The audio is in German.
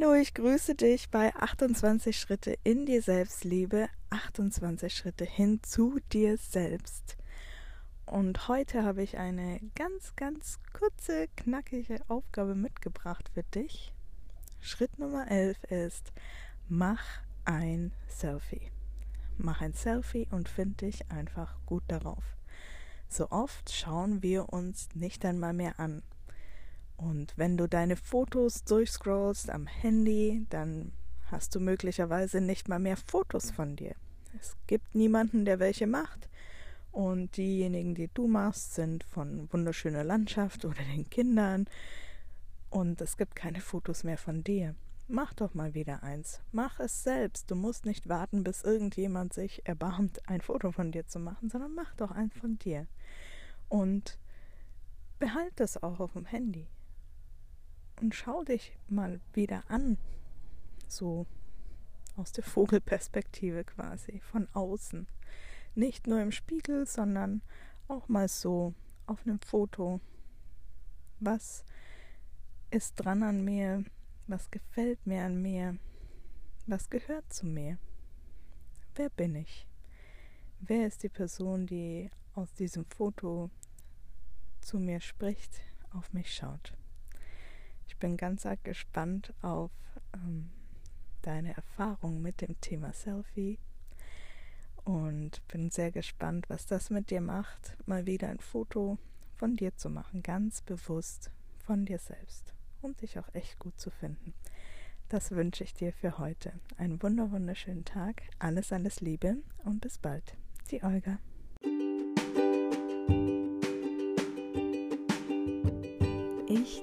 Hallo, ich grüße dich bei 28 Schritte in die Selbstliebe, 28 Schritte hin zu dir selbst. Und heute habe ich eine ganz, ganz kurze, knackige Aufgabe mitgebracht für dich. Schritt Nummer 11 ist, mach ein Selfie. Mach ein Selfie und find dich einfach gut darauf. So oft schauen wir uns nicht einmal mehr an. Und wenn du deine Fotos durchscrollst am Handy, dann hast du möglicherweise nicht mal mehr Fotos von dir. Es gibt niemanden, der welche macht. Und diejenigen, die du machst, sind von wunderschöner Landschaft oder den Kindern. Und es gibt keine Fotos mehr von dir. Mach doch mal wieder eins. Mach es selbst. Du musst nicht warten, bis irgendjemand sich erbarmt, ein Foto von dir zu machen, sondern mach doch eins von dir. Und behalte es auch auf dem Handy und schau dich mal wieder an. So aus der Vogelperspektive quasi, von außen. Nicht nur im Spiegel, sondern auch mal so auf einem Foto. Was ist dran an mir? Was gefällt mir an mir? Was gehört zu mir? Wer bin ich? Wer ist die Person, die aus diesem Foto zu mir spricht, auf mich schaut? Ich bin ganz arg gespannt auf ähm, deine Erfahrung mit dem Thema Selfie und bin sehr gespannt, was das mit dir macht, mal wieder ein Foto von dir zu machen, ganz bewusst von dir selbst und dich auch echt gut zu finden. Das wünsche ich dir für heute. Einen wunder wunderschönen Tag, alles alles Liebe und bis bald. Die Olga. Ich